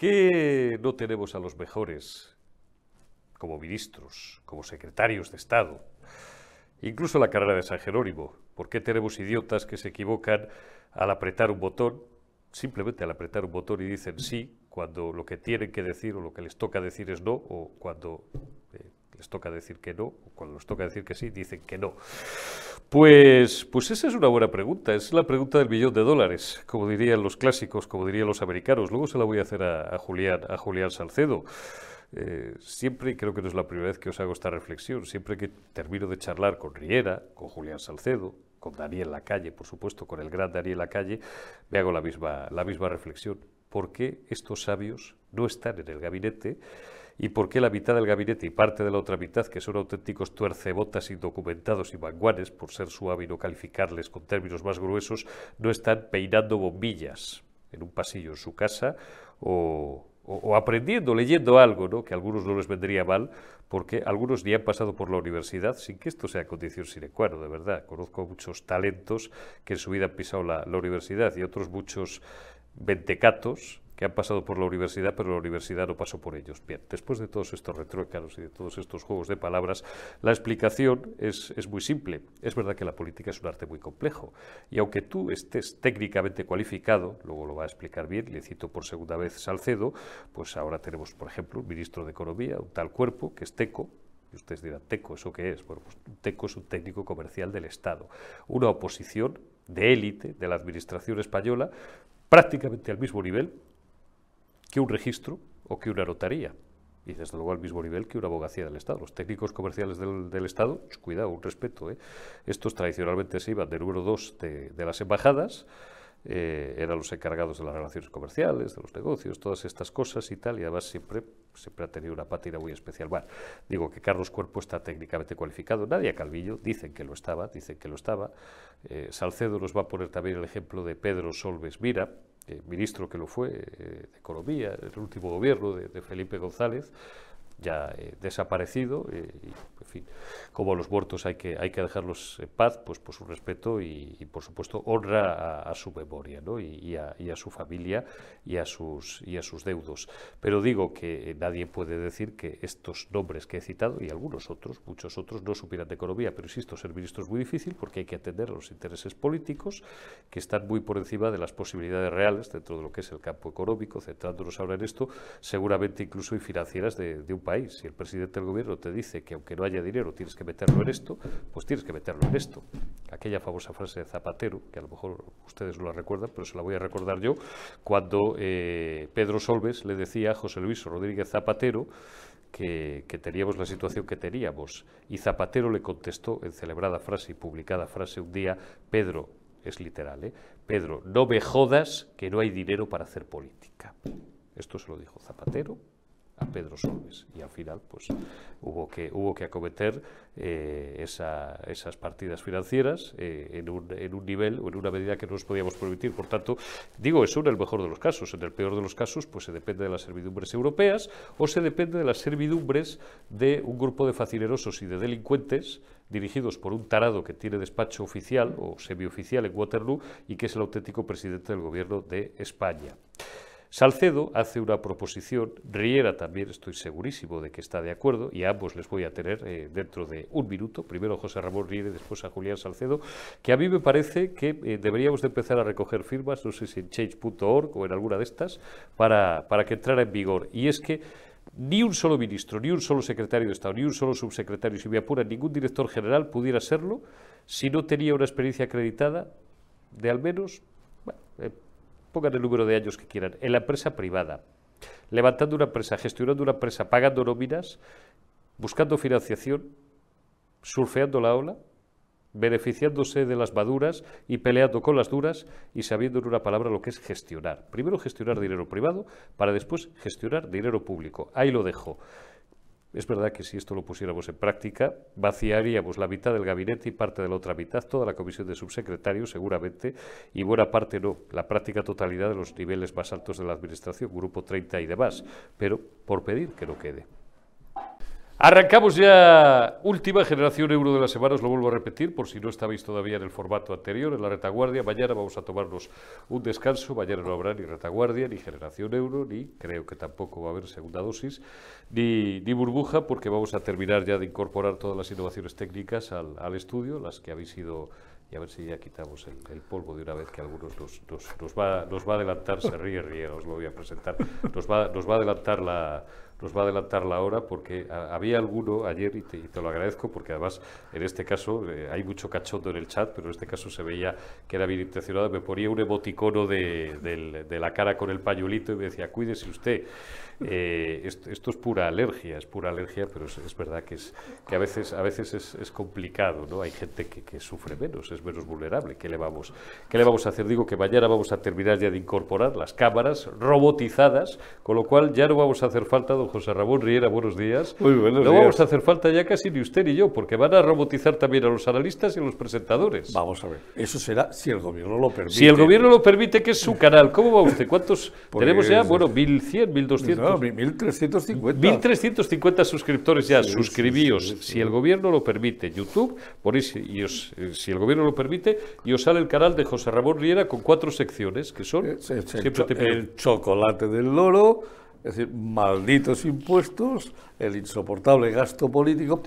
qué no tenemos a los mejores como ministros, como secretarios de Estado? Incluso la carrera de San Jerónimo. ¿Por qué tenemos idiotas que se equivocan al apretar un botón, simplemente al apretar un botón y dicen sí, cuando lo que tienen que decir o lo que les toca decir es no, o cuando les toca decir que no, cuando les toca decir que sí, dicen que no? Pues, pues esa es una buena pregunta, es la pregunta del millón de dólares, como dirían los clásicos, como dirían los americanos. Luego se la voy a hacer a, Julián, a Julián Salcedo. Eh, siempre, creo que no es la primera vez que os hago esta reflexión, siempre que termino de charlar con Riera, con Julián Salcedo, con Daniel Lacalle, por supuesto, con el gran Daniel Lacalle, me hago la misma, la misma reflexión. ¿Por qué estos sabios no están en el gabinete? ¿Y por qué la mitad del gabinete y parte de la otra mitad, que son auténticos tuercebotas indocumentados y manguanes, por ser suave y no calificarles con términos más gruesos, no están peinando bombillas en un pasillo en su casa o, o, aprendiendo, leyendo algo, ¿no? que a algunos no les vendría mal, porque algunos ni han pasado por la universidad sin que esto sea condición sine qua non, de verdad. Conozco muchos talentos que en su vida han pisado la, la universidad y otros muchos ventecatos que han pasado por la universidad, pero la universidad no pasó por ellos. Bien, después de todos estos retruécanos y de todos estos juegos de palabras, la explicación es, muy simple. Es verdad que la política es un arte muy complejo, y aunque tú estés técnicamente cualificado, luego lo va a explicar bien, le cito por segunda vez Salcedo, pues ahora tenemos, por ejemplo, un ministro de Economía, un tal cuerpo, que es Teco, y ustedes dirán, ¿Teco eso qué es? Bueno, pues Teco es un técnico comercial del Estado, una oposición de élite de la administración española, prácticamente al mismo nivel que un registro o que una notaría. Y desde luego al mismo nivel que una abogacía del Estado. Los técnicos comerciales del, Estado, cuidado, un respeto. ¿eh? Estos tradicionalmente se iban de número dos de, las embajadas, eh, eran los encargados de las relaciones comerciales, de los negocios, todas estas cosas y tal, y además siempre, siempre ha tenido una pátina muy especial. Digo que Carlos Cuerpo está técnicamente cualificado, Nadia Calvillo, dicen que lo estaba, dicen que lo estaba. Eh, Salcedo nos va a poner también el ejemplo de Pedro Solves Mira, eh, ministro que lo fue de Economía, el último gobierno de Felipe González, ya eh, desaparecido, eh, y, en fin, como los muertos hay que, hay que dejarlos en paz, pues por su respeto y, por supuesto honra a, su memoria ¿no? y, a, y, a, su familia y a, sus, y a sus deudos. Pero digo que nadie puede decir que estos nombres que he citado y algunos otros, muchos otros, no supieran de economía, pero insisto, ser ministro es muy difícil porque hay que atender a los intereses políticos que están muy por encima de las posibilidades reales dentro de lo que es el campo económico, centrándonos ahora en esto, seguramente incluso y financieras de, de un país, si el presidente del gobierno te dice que aunque no haya dinero tienes que meterlo en esto, pues tienes que meterlo en esto. Aquella famosa frase de Zapatero, que a lo mejor ustedes no la recuerdan, pero se la voy a recordar yo, cuando eh, Pedro Solves le decía a José Luis Rodríguez Zapatero que, que, teníamos la situación que teníamos. Y Zapatero le contestó en celebrada frase y publicada frase un día, Pedro, es literal, ¿eh? Pedro, no me jodas que no hay dinero para hacer política. Esto se lo dijo Zapatero a Pedro Solves. Y al final pues hubo que hubo que acometer eh, esas partidas financieras eh, en, un, en, un, nivel o en una medida que no nos podíamos permitir. Por tanto digo eso en el mejor de los casos. En el peor de los casos pues se depende de las servidumbres europeas o se depende de las servidumbres de un grupo de facinerosos y de delincuentes dirigidos por un tarado que tiene despacho oficial o semioficial en Waterloo y que es el auténtico presidente del gobierno de España. Salcedo hace una proposición, Riera también estoy segurísimo de que está de acuerdo, y a ambos les voy a tener eh, dentro de un minuto, primero José Ramón Riera y después a Julián Salcedo, que a mí me parece que eh, deberíamos de empezar a recoger firmas, no sé si en change.org o en alguna de estas, para, para que entrara en vigor. Y es que ni un solo ministro, ni un solo secretario de Estado, ni un solo subsecretario, si me apura, ningún director general pudiera serlo si no tenía una experiencia acreditada de al menos eh, pongan el número de años que quieran, en la empresa privada, levantando una empresa, gestionando una empresa, pagando nóminas, buscando financiación, surfeando la ola, beneficiándose de las maduras y peleando con las duras y sabiendo en una palabra lo que es gestionar. Primero gestionar dinero privado para después gestionar dinero público. Ahí lo dejo. Es verdad que si esto lo pusiéramos en práctica, vaciaríamos la mitad del gabinete y parte de la otra mitad, toda la comisión de subsecretarios seguramente, y buena parte no, la práctica totalidad de los niveles más altos de la Administración, Grupo 30 y demás, pero por pedir que no quede. Arrancamos ya última generación euro de la semana, os lo vuelvo a repetir por si no estabais todavía en el formato anterior, en la retaguardia. Mañana vamos a tomarnos un descanso, mañana no habrá ni retaguardia, ni generación euro, ni creo que tampoco va a haber segunda dosis, ni, ni burbuja, porque vamos a terminar ya de incorporar todas las innovaciones técnicas al, al estudio, las que habéis ido y a ver si ya quitamos el, polvo de una vez que algunos nos, nos, va, nos va a adelantar, se ríe, ríe, os lo voy a presentar, nos va, nos va a adelantar la, nos va a adelantar la hora porque había alguno ayer, y te, lo agradezco, porque además en este caso eh, hay mucho cachondo en el chat, pero en este caso se veía que era bien intencionado, me ponía un emoticono de, de la cara con el pañuelito y me decía, cuídese usted. Eh, esto, es pura alergia, es pura alergia, pero es, verdad que, es, que a veces, a veces es, complicado, ¿no? Hay gente que, sufre menos, es menos vulnerable. ¿Qué le, vamos, ¿Qué le vamos a hacer? Digo que mañana vamos a terminar ya de incorporar las cámaras robotizadas, con lo cual ya no vamos a hacer falta, don José Ramón Riera, buenos días. Muy buenos no vamos a hacer falta ya casi ni usted ni yo, porque van a robotizar también a los analistas y a los presentadores. Vamos a ver, eso será si el gobierno lo permite. Si el gobierno lo permite, que es su canal. ¿Cómo va usted? ¿Cuántos pues tenemos ya? Bueno, 1.100, 1.200. 1350. 1350 suscriptores ya, suscribíos. si el gobierno lo permite, YouTube, ponéis, y os, eh, si el gobierno lo permite, y os sale el canal de José Ramón Riera con cuatro secciones, que son... el, chocolate del loro, es decir, malditos impuestos, el insoportable gasto político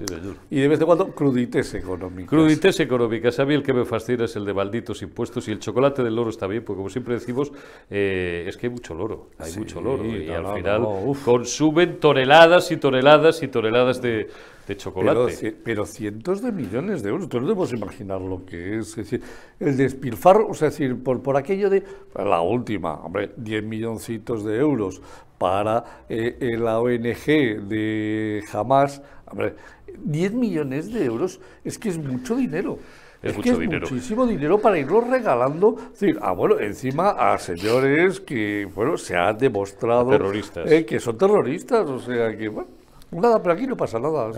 y de vez en cuando crudites económicas. Crudites económicas. A mí el que me fascina es el de malditos impuestos y el chocolate del loro está bien, porque como siempre decimos, eh, es que hay mucho loro, hay mucho loro y al final consumen toneladas y toneladas y toneladas de, chocolate. Pero, cientos de millones de euros. No debemos imaginar lo que es. Es decir, el despilfarro, o sea, decir, por, por aquello de la última, hombre, 10 milloncitos de euros para eh, eh, la ONG de Hamas, hombre, 10 millones de euros es que es mucho dinero. Es, mucho dinero. muchísimo dinero para irlo regalando. decir, ah, bueno, encima a señores que, bueno, se ha demostrado terroristas. Eh, que son terroristas. O sea, que, bueno, Nada, pero aquí no pasa nada.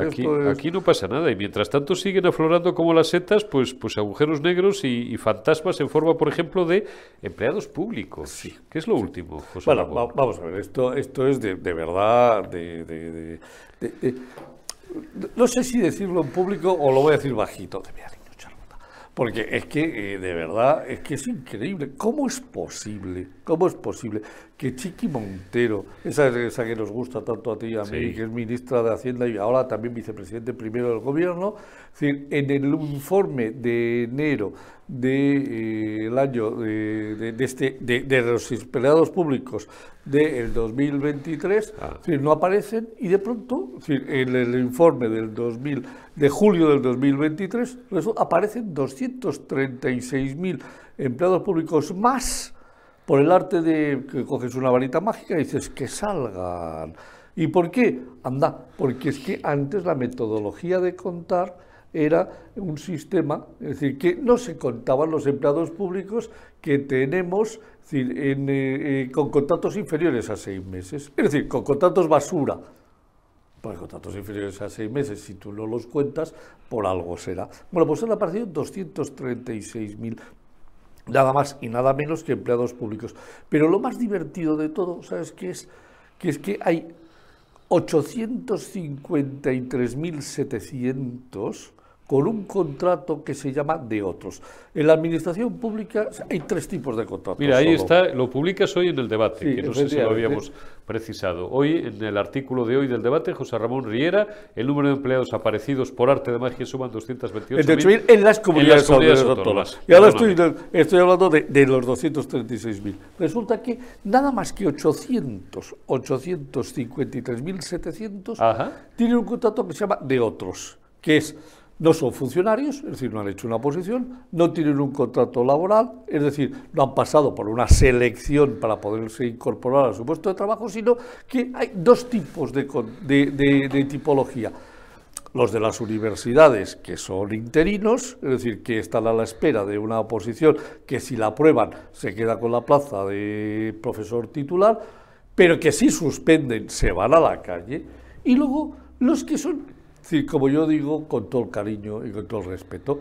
Aquí, no pasa nada. Y mientras tanto siguen aflorando como las setas, pues, pues agujeros negros y, fantasmas en forma, por ejemplo, de empleados públicos. Sí. ¿Qué es lo último, José Bueno, vamos a ver. Esto, esto es de, de verdad, de, no sé si decirlo en público o lo voy a decir bajito. De porque es que, eh, de verdad, es que es increíble. ¿Cómo es posible? ¿Cómo es posible que Chiqui Montero, esa, esa que nos gusta tanto a ti y a mí, que es ministra de Hacienda y ahora también vicepresidente primero del gobierno, decir, en el informe de enero del de, eh, año de, de, este, de, los empleados públicos del 2023, ah. no aparecen y de pronto, en el informe del 2000, de julio del 2023 aparecen 236.000 empleados públicos más por el arte de que coges una varita mágica y dices que salgan. ¿Y por qué? Anda, porque es que antes la metodología de contar era un sistema, es decir, que no se contaban los empleados públicos que tenemos eh, eh, con contratos inferiores a seis meses, es decir, con contratos basura. Porque contratos inferiores a seis meses, si tú no los cuentas, por algo será. Bueno, pues han aparecido 236.000 nada más y nada menos que empleados públicos. Pero lo más divertido de todo, ¿sabes qué es? Que es que hay 853.700 con un contrato que se llama de otros. En la administración pública hay tres tipos de contratos. Mira, ahí está, lo publicas hoy en el debate, que no sé si lo habíamos precisado. Hoy, en el artículo de hoy del debate, José Ramón Riera, el número de empleados aparecidos por arte de magia suman 228.000 en las comunidades, autónomas. Y ahora estoy, estoy, hablando de, de los 236.000. Resulta que nada más que 800, 853.700 tienen un contrato que se llama de otros, que es no son funcionarios, es decir, no han hecho una posición, no tienen un contrato laboral, es decir, no han pasado por una selección para poderse incorporar a su puesto de trabajo, sino que hay dos tipos de, de, tipología. Los de las universidades, que son interinos, es decir, que están a la espera de una oposición que si la aprueban se queda con la plaza de profesor titular, pero que si suspenden se van a la calle. Y luego los que son decir, como yo digo, con todo el cariño y con todo el respeto,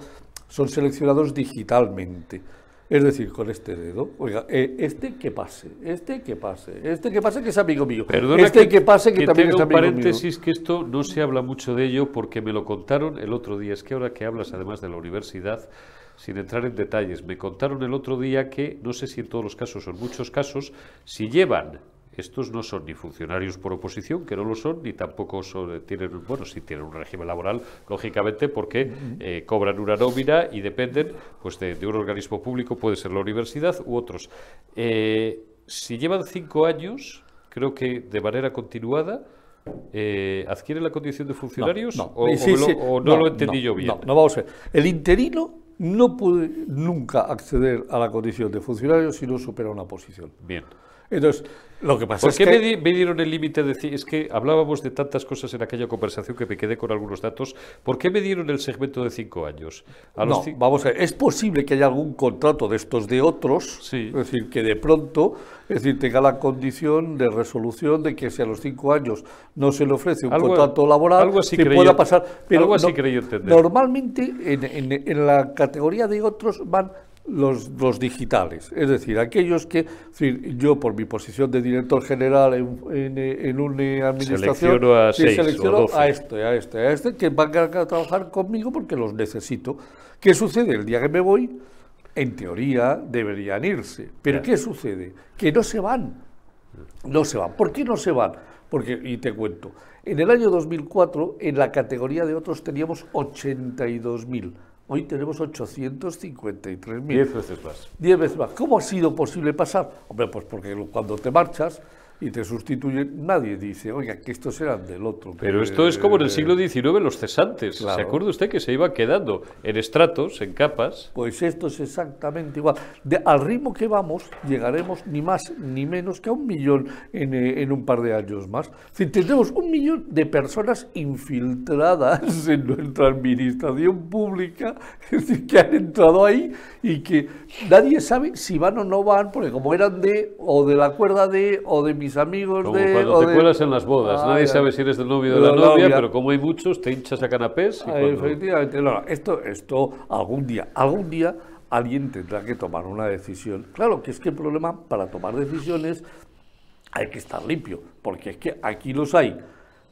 son seleccionados digitalmente. Es decir, con este dedo, oiga, eh, este que pase, este que pase, este que pase que es amigo mío, Perdona este que, pase que, también es amigo un mío. paréntesis que esto no se habla mucho de ello porque me lo contaron el otro día. Es que ahora que hablas además de la universidad, sin entrar en detalles, me contaron el otro día que, no sé si en todos los casos o en muchos casos, si llevan estos no son ni funcionarios por oposición, que no lo son, ni tampoco son, tienen, bueno, sí tienen un régimen laboral, lógicamente, porque eh, cobran una nómina y dependen pues, de, de un organismo público, puede ser la universidad u otros. Eh, si llevan cinco años, creo que de manera continuada, eh, ¿adquieren la condición de funcionarios No, o, o sí, me lo- sí. o no, lo entendí yo bien? No, no, vamos a ver. El interino no puede nunca acceder a la condición de funcionario si no supera una posición. Bien. Entonces, lo que pasa ¿Por es qué que... me, di- me dieron el límite de Es que hablábamos de tantas cosas en aquella conversación que me quedé con algunos datos. ¿Por qué me dieron el segmento de cinco años? A los No, vamos a ver, es posible que haya algún contrato de estos de otros, Sí. es decir, que de pronto, es decir, tenga la condición de resolución de que si a los cinco años no se le ofrece un Algo- contrato laboral, algo así se creí- pueda pasar. Pero algo así no- creí entender. Normalmente en, en- en la categoría de otros van los, los digitales, es decir, aquellos que, es decir, yo por mi posición de director general en, en, en una administración, Selecciono a seis o selecciono a este, a este, a este, que van a, trabajar conmigo porque los necesito. ¿Qué sucede? El día que me voy, en teoría deberían irse. Pero. ¿qué sucede? Que no se van. No se van. ¿Por qué no se van? Porque, y te cuento, en el año 2004, en la categoría de otros teníamos 82.000. Hoy tenemos 853.000. Diez veces más. Diez veces más. ¿Cómo ha sido posible pasar? Hombre, pues porque cuando te marchas y te sustituyen, nadie dice, oiga, que estos eran del otro. Pero esto es como en el siglo XIX, los cesantes. ¿Se Claro. acuerda usted que se iba quedando en estratos, en capas? Pues esto es exactamente igual. De- al ritmo que vamos, llegaremos ni más ni menos que a un millón en, eh, en un par de años más. Decir, tendremos un millón de personas infiltradas en nuestra administración pública, es decir, que han entrado ahí y que nadie sabe si van o no van, porque como eran de, o de la cuerda de, o de mis amigos Como de... cuando te de- cuelas en las bodas. Ah, Nadie ya. sabe si eres del novio o de la, la novia, novia. pero como hay muchos, te hinchas a canapés. y Ah, cuando- Efectivamente, no, esto, esto algún día, algún día alguien tendrá que tomar una decisión. Claro que es que el problema para tomar decisiones hay que estar limpio, porque es que aquí los hay.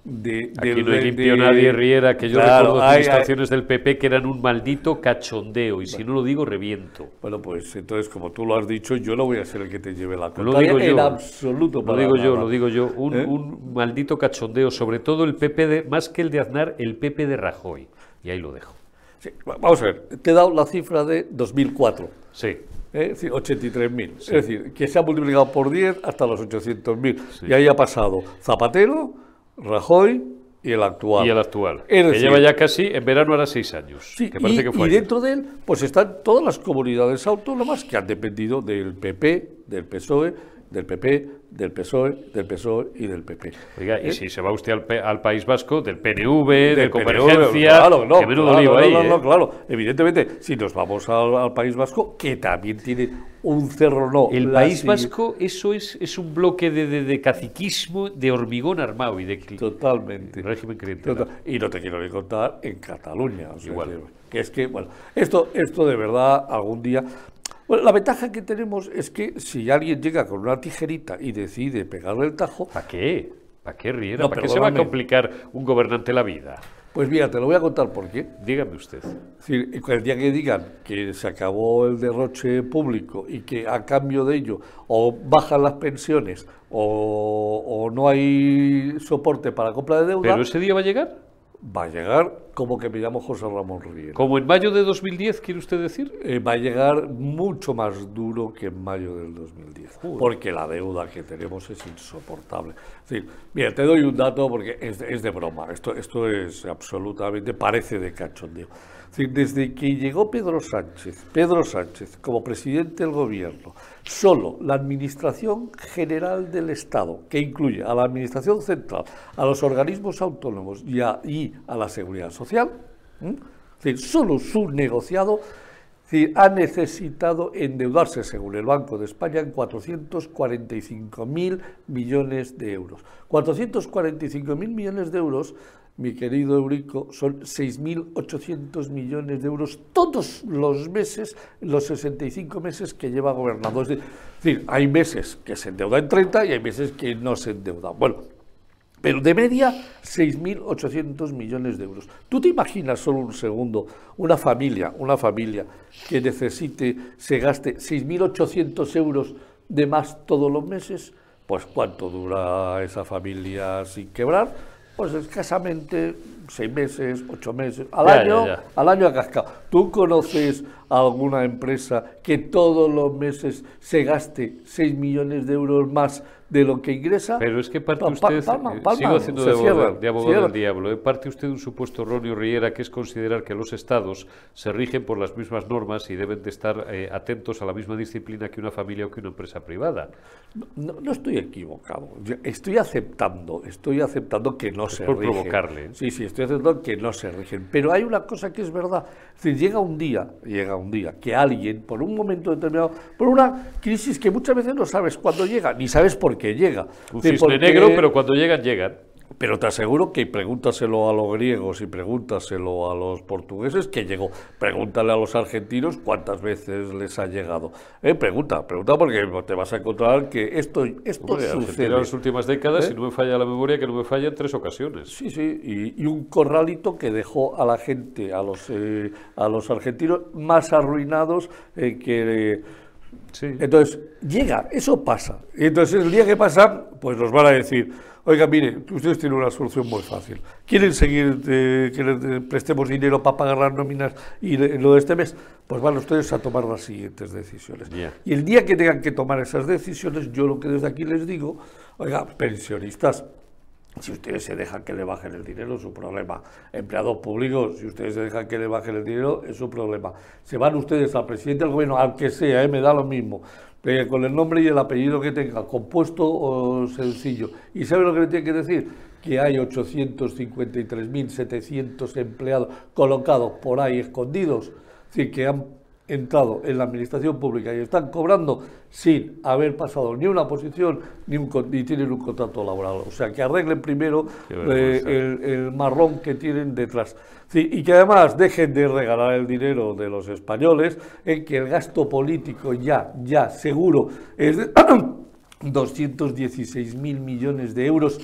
De, Aquí del- no hay de- nadie, Riera, que yo Claro, recuerdo administraciones del PP que eran un maldito cachondeo, y si no lo digo, reviento. Bueno, pues entonces, como tú lo has dicho, yo no voy a ser el que te lleve la Lo contraria digo yo. absoluto. Lo digo yo, lo digo yo, un, ¿Eh? un maldito cachondeo, sobre todo el PP de, más que el de Aznar, el PP de Rajoy. Y ahí lo dejo. Sí, va- vamos a ver, te he dado la cifra de 2004. Sí, ¿eh? Es decir, 83.000. Es decir, que se ha multiplicado por 10 hasta los 800.000. Y ahí ha pasado Zapatero, Rajoy y el actual. y el actual, Es que lleva ya casi, en verano hará seis años, Sí, que parece y, que y fue ayer. dentro de él, pues están todas las comunidades autónomas que han dependido del PP, del PSOE, del PP, del PSOE, del PSOE y del PP. Oiga, y ¿Eh? si se va usted al, País Vasco, del PNV, de Del Convergencia, PNV, claro, no, que menudo claro, no, ahí, no, ¿eh? no, claro. Evidentemente, si nos vamos al, al País Vasco, que también tiene un cerro no. El País Vasco, eso es, es un bloque de, de- de caciquismo, de hormigón armado y de Totalmente. régimen clientelar. Total. Y no te quiero ni contar en Cataluña. o sea, Igual. Que, que es que, bueno, esto, esto de verdad algún día. Bueno, la ventaja que tenemos es que si alguien llega con una tijerita y decide pegarle el tajo, ¿Para qué? ¿Para qué, Riera? No, ¿Para qué se va a complicar un gobernante la vida? pues mira, te lo voy a contar por qué. Dígame usted. Es decir, el día que digan que se acabó el derroche público y que a cambio de ello o bajan las pensiones o, o no hay soporte para compra de deuda, ¿Pero ese día va a llegar? Va a llegar como que me llamo José Ramón Riera. ¿Como en mayo de 2010, quiere usted decir? Eh, va a llegar mucho más duro que en mayo del 2010, porque la deuda que tenemos es insoportable. Es decir, mira, te doy un dato porque es, de- es de broma, esto, esto es absolutamente, parece de cachondeo. Desde que llegó Pedro Sánchez, Pedro Sánchez como presidente del gobierno, solo la Administración General del Estado, que incluye a la Administración Central, a los organismos autónomos y a, a la Seguridad Social, decir, solo su negociado ha necesitado endeudarse, según el Banco de España, en 445.000 millones de euros. 445.000 millones de euros, mi querido Eurico, son 6.800 millones de euros todos los meses, los 65 meses que lleva gobernando. Es decir, hay meses que se endeuda en 30 y hay meses que no se endeuda. Bueno, pero de media 6.800 millones de euros. ¿Tú te imaginas solo un segundo una familia, una familia que necesite, se gaste 6.800 euros de más todos los meses? Pues ¿cuánto dura esa familia sin quebrar? Pues escasamente seis meses, ocho meses, al año, al año a cascado. ¿Tú conoces alguna empresa que todos los meses se gaste 6 millones de euros más de lo que ingresa. Pero es que parte usted, eh, sigo haciendo de abogado, del diablo, eh, parte usted de un supuesto erróneo, Riera, que es considerar que los estados se rigen por las mismas normas y deben de estar eh, atentos a la misma disciplina que una familia o que una empresa privada. No, no estoy equivocado, estoy aceptando, estoy aceptando que no se por rigen. provocarle. Sí, sí, estoy aceptando que no se rigen. Pero hay una cosa que es verdad, es decir, llega un día, llega un día, que alguien, por un momento determinado, por una crisis que muchas veces no sabes cuándo llega, ni sabes por qué llega. Un cisne negro, pero cuando llegan, llegan. Pero te aseguro que pregúntaselo a los griegos y pregúntaselo a los portugueses que llegó. Pregúntale a los argentinos cuántas veces les ha llegado. Eh, pregunta, pregunta porque te vas a encontrar que esto, esto sucede. En las últimas décadas, ¿Eh? si no me falla la memoria, que no me falla en tres ocasiones. Sí, sí, y, un corralito que dejó a la gente, a los, eh, a los argentinos más arruinados que entonces, llega, eso pasa. Y entonces, el día que pasa, pues nos van a decir, oiga, mire, ustedes tienen una solución muy fácil. ¿Quieren seguir eh, que les prestemos dinero para pagar las nóminas y lo de este mes? Pues van ustedes a tomar las siguientes decisiones. Y el día que tengan que tomar esas decisiones, yo lo que desde aquí les digo, oiga, pensionistas, si ustedes se dejan que le bajen el dinero, es su problema. Empleados públicos, si ustedes se dejan que le bajen el dinero, es su problema. Se van ustedes al presidente del gobierno, al que sea, ¿eh? me da lo mismo, con el nombre y el apellido que tenga, compuesto o sencillo. ¿Y sabe lo que le tiene que decir? Que hay 853.700 empleados colocados por ahí escondidos, sí, que han entrado en la administración pública y están cobrando sin haber pasado ni una posición ni, un, ni tienen un contrato laboral. O sea, que arreglen primero eh, el, marrón que tienen detrás. y que además dejen de regalar el dinero de los españoles, en que el gasto político ya, ya seguro es de 216 mil millones de euros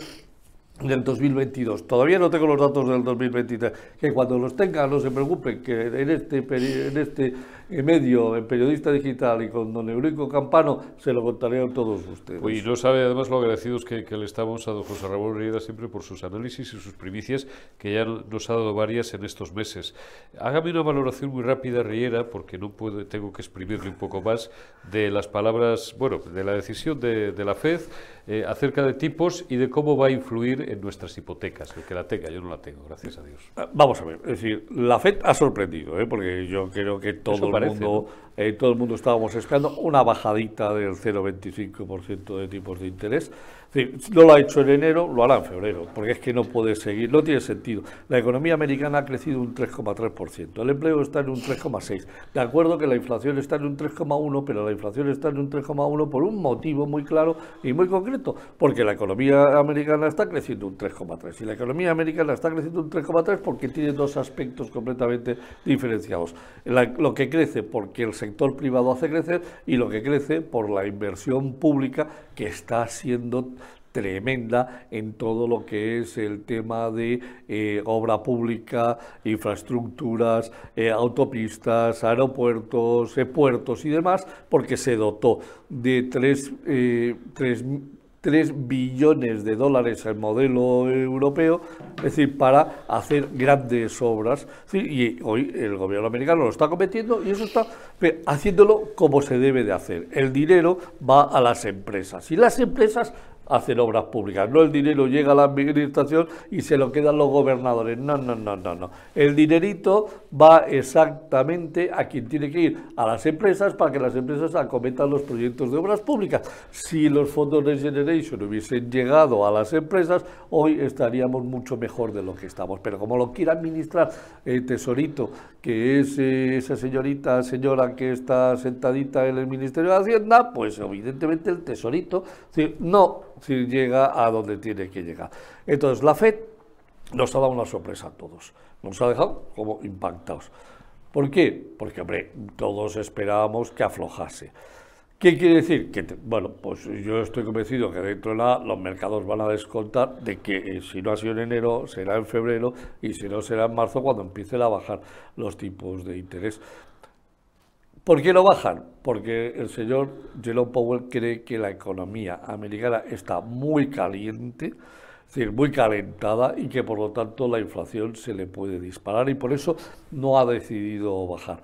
del 2022. Todavía no tengo los datos del 2023. Que cuando los tenga no se preocupen, que en este, en este medio, en Periodista Digital y con don Eurico Campano, se lo contaré a todos ustedes. Y no sabe además lo agradecidos que, le estamos a don José Ramón Riera siempre por sus análisis y sus primicias, que ya nos ha dado varias en estos meses. Hágame una valoración muy rápida, Riera, porque no puedo, tengo que exprimirle un poco más, de las palabras, bueno, de la decisión de, la FED eh, acerca de tipos y de cómo va a influir en nuestras hipotecas. El que la tenga, yo no la tengo, gracias a Dios. Ah, vamos a ver, es decir, la FED ha sorprendido, ¿eh? porque yo creo que todo mundo, eh, todo el mundo estábamos esperando una bajadita del 0,25% de tipos de interés no lo ha hecho en enero, lo hará en febrero, porque es que no puede seguir, no tiene sentido. La economía americana ha crecido un 3,3%, el empleo está en un 3,6%. De acuerdo que la inflación está en un 3,1%, pero la inflación está en un 3,1% por un motivo muy claro y muy concreto, porque la economía americana está creciendo un 3,3%. Y la economía americana está creciendo un 3,3% porque tiene dos aspectos completamente diferenciados. lo que crece porque el sector privado hace crecer y lo que crece por la inversión pública que está siendo tremenda en todo lo que es el tema de eh, obra pública, infraestructuras, eh, autopistas, aeropuertos, eh, puertos y demás, porque se dotó de 3, 3 billones de dólares el modelo europeo, es decir, para hacer grandes obras. Y hoy el gobierno americano lo está cometiendo y eso está haciéndolo como se debe de hacer. El dinero va a las empresas y las empresas hacer obras públicas. No el dinero llega a la administración y se lo quedan los gobernadores. No, no, no, no, no. El dinerito va exactamente a quien tiene que ir, a las empresas, para que las empresas acometan los proyectos de obras públicas. Si los fondos de Generation hubiesen llegado a las empresas, hoy estaríamos mucho mejor de lo que estamos. Pero como lo quiere administrar el tesorito, que es eh, esa señorita, señora que está sentadita en el Ministerio de Hacienda, pues evidentemente el tesorito no si llega a donde tiene que llegar. Entonces, la FED nos ha dado una sorpresa a todos, nos ha dejado como impactados. ¿Por qué? Porque, hombre, todos esperábamos que aflojase. ¿Qué quiere decir? Bueno, pues yo estoy convencido que dentro de la, los mercados van a descontar de que eh, si no ha sido en enero, será en febrero y si no será en marzo cuando empiecen a bajar los tipos de interés. ¿Por qué no bajan? Porque el señor Jerome Powell cree que la economía americana está muy caliente, es decir, muy calentada y que por lo tanto la inflación se le puede disparar y por eso no ha decidido bajar.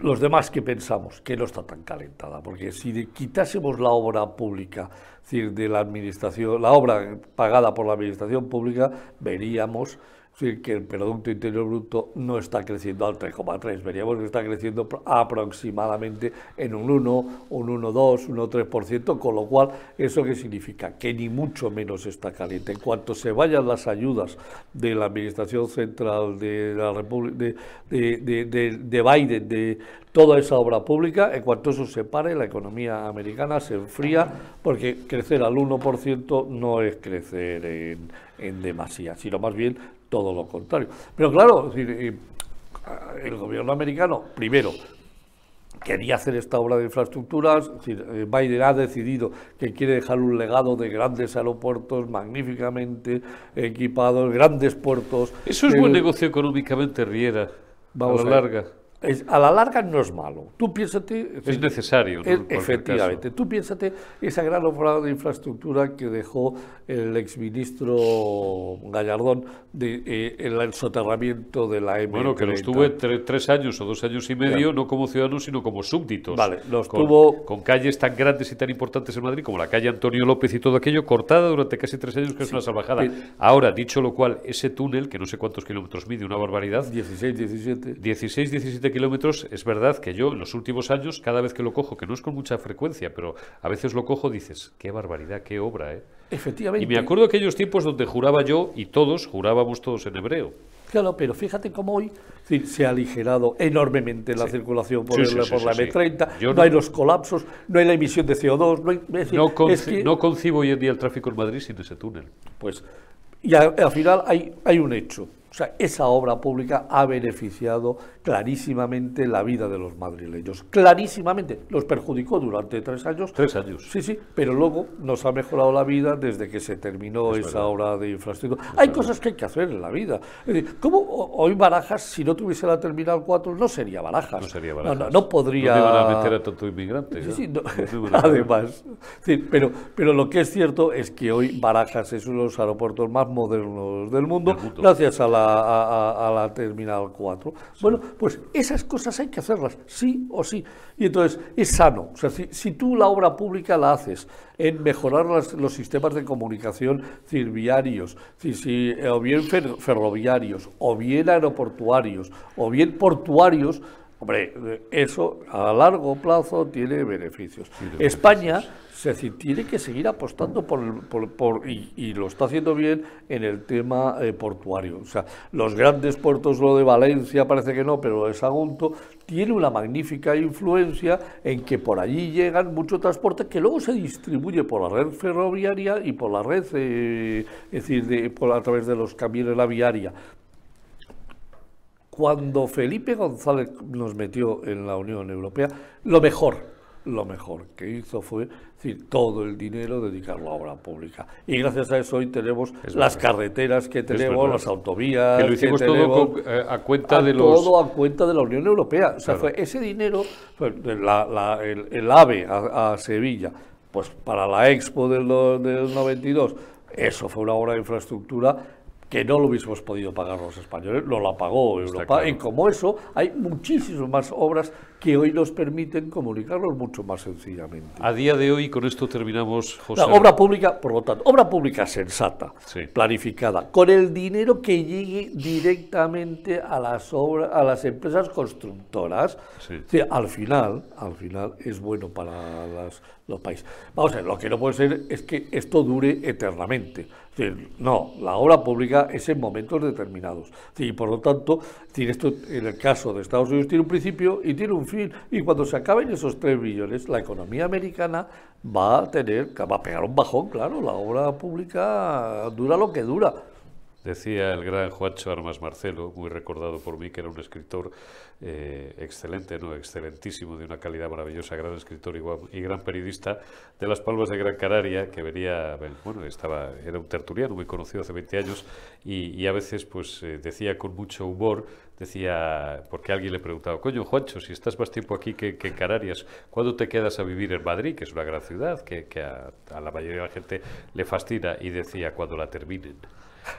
Los demás que pensamos que no está tan calentada, porque si quitásemos la obra pública, es decir, de la administración, la obra pagada por la administración pública, veríamos que el Producto Interior Bruto no está creciendo al 3,3, veríamos que está creciendo aproximadamente en un 1, un 1,2, un 1,3%, con lo cual, ¿eso qué significa? Que ni mucho menos está caliente. En cuanto se vayan las ayudas de la Administración Central de la República, de, de, de, de Biden, de toda esa obra pública, en cuanto eso se pare, la economía americana se enfría, porque crecer al 1% no es crecer en, en demasía, sino más bien todo lo contrario. Pero claro, eh, el gobierno americano, primero, quería hacer esta obra de infraestructuras, eh, Biden ha decidido que quiere dejar un legado de grandes aeropuertos magníficamente equipados, grandes puertos. Eso es buen negocio económicamente, Riera, Vamos a la larga a la larga no es malo. Tú piénsate... Es necesario. efectivamente. Tú piénsate esa gran obra de infraestructura que dejó el exministro Gallardón de, eh, el soterramiento de la M. Bueno, que lo estuvo tres años o dos años y medio, no como ciudadanos, sino como súbditos. Vale, los con, tuvo... Con calles tan grandes y tan importantes en Madrid como la calle Antonio López y todo aquello, cortada durante casi tres años, que es una salvajada. Ahora, dicho lo cual, ese túnel, que no sé cuántos kilómetros mide, una barbaridad. 16, 17. 16, 17 kilómetros, es verdad que yo en los últimos años, cada vez que lo cojo, que no es con mucha frecuencia, pero a veces lo cojo, dices, qué barbaridad, qué obra, ¿eh? Efectivamente. Y me acuerdo aquellos tiempos donde juraba yo, y todos, jurábamos todos en hebreo. Claro, pero fíjate cómo hoy se ha aligerado enormemente la circulación por, la M30, no, hay los colapsos, no hay la emisión de CO2, no hay... no, concibo hoy en día el tráfico en Madrid sin ese túnel. Pues, y al final hay, hay un hecho, o sea, esa obra pública ha beneficiado clarísimamente la vida de los madrileños. Clarísimamente. Los perjudicó durante tres años. Tres años. Sí, sí. Pero luego nos ha mejorado la vida desde que se terminó esa obra de infraestructura. hay cosas que hay que hacer en la vida. Es decir, ¿cómo hoy Barajas, si no tuviese la Terminal 4, no sería Barajas? No sería Barajas. No, no, podría... No iban a meter a tanto inmigrante. Sí, sí. Además. Sí, pero, pero lo que es cierto es que hoy Barajas es uno de los aeropuertos más modernos del mundo. gracias a la a, la Terminal 4. Bueno, pues esas cosas hay que hacerlas, sí o sí. Y entonces es sano. O sea, si, tú la obra pública la haces en mejorar los sistemas de comunicación viarios, si, o bien ferroviarios, o bien aeroportuarios, o bien portuarios, Hombre, eso a largo plazo tiene beneficios. España se tiene que seguir apostando por, por, y, lo está haciendo bien en el tema eh, portuario. O sea, los grandes puertos, lo de Valencia parece que no, pero lo de Sagunto tiene una magnífica influencia en que por allí llegan mucho transporte que luego se distribuye por la red ferroviaria y por la red, eh, es decir, de, por, a través de los camiones la viaria. Cuando Felipe González nos metió en la Unión Europea, lo mejor, lo mejor que hizo fue decir, todo el dinero dedicarlo a obra pública. Y gracias a eso hoy tenemos las carreteras que tenemos, las autovías. Que lo hicimos todo eh, a cuenta de los. Todo a cuenta de la Unión Europea. O sea, fue ese dinero, el, AVE a, Sevilla, pues para la Expo del, del 92, eso fue una obra de infraestructura que no lo hubiésemos podido pagar los españoles, no la pagó Europa. Y como eso, hay muchísimas más obras que hoy nos permiten comunicarnos mucho más sencillamente. A día de hoy, con esto terminamos, José. La obra pública, por lo tanto, obra pública sensata, planificada, con el dinero que llegue directamente a las obras, a las empresas constructoras. al final, al final es bueno para los países. Vamos a ver, lo que no puede ser es que esto dure eternamente. No, la obra pública es en momentos determinados. Y por lo tanto, esto en el caso de Estados Unidos tiene un principio y tiene un fin. Y cuando se acaben esos 3 billones, la economía americana va a tener, va a pegar un bajón, claro. La obra pública dura lo que dura. Decía el gran Juancho Armas Marcelo, muy recordado por mí, que era un escritor eh, excelente, no excelentísimo, de una calidad maravillosa, gran escritor y, gran periodista de Las Palmas de Gran Canaria, que venía, bueno, estaba, era un tertuliano muy conocido hace 20 años y, a veces pues eh, decía con mucho humor, decía, porque alguien le preguntaba, coño Juancho, si estás más tiempo aquí que, en Canarias, ¿cuándo te quedas a vivir en Madrid, que es una gran ciudad, que, a, a la mayoría de la gente le fascina? Y decía, cuando la terminen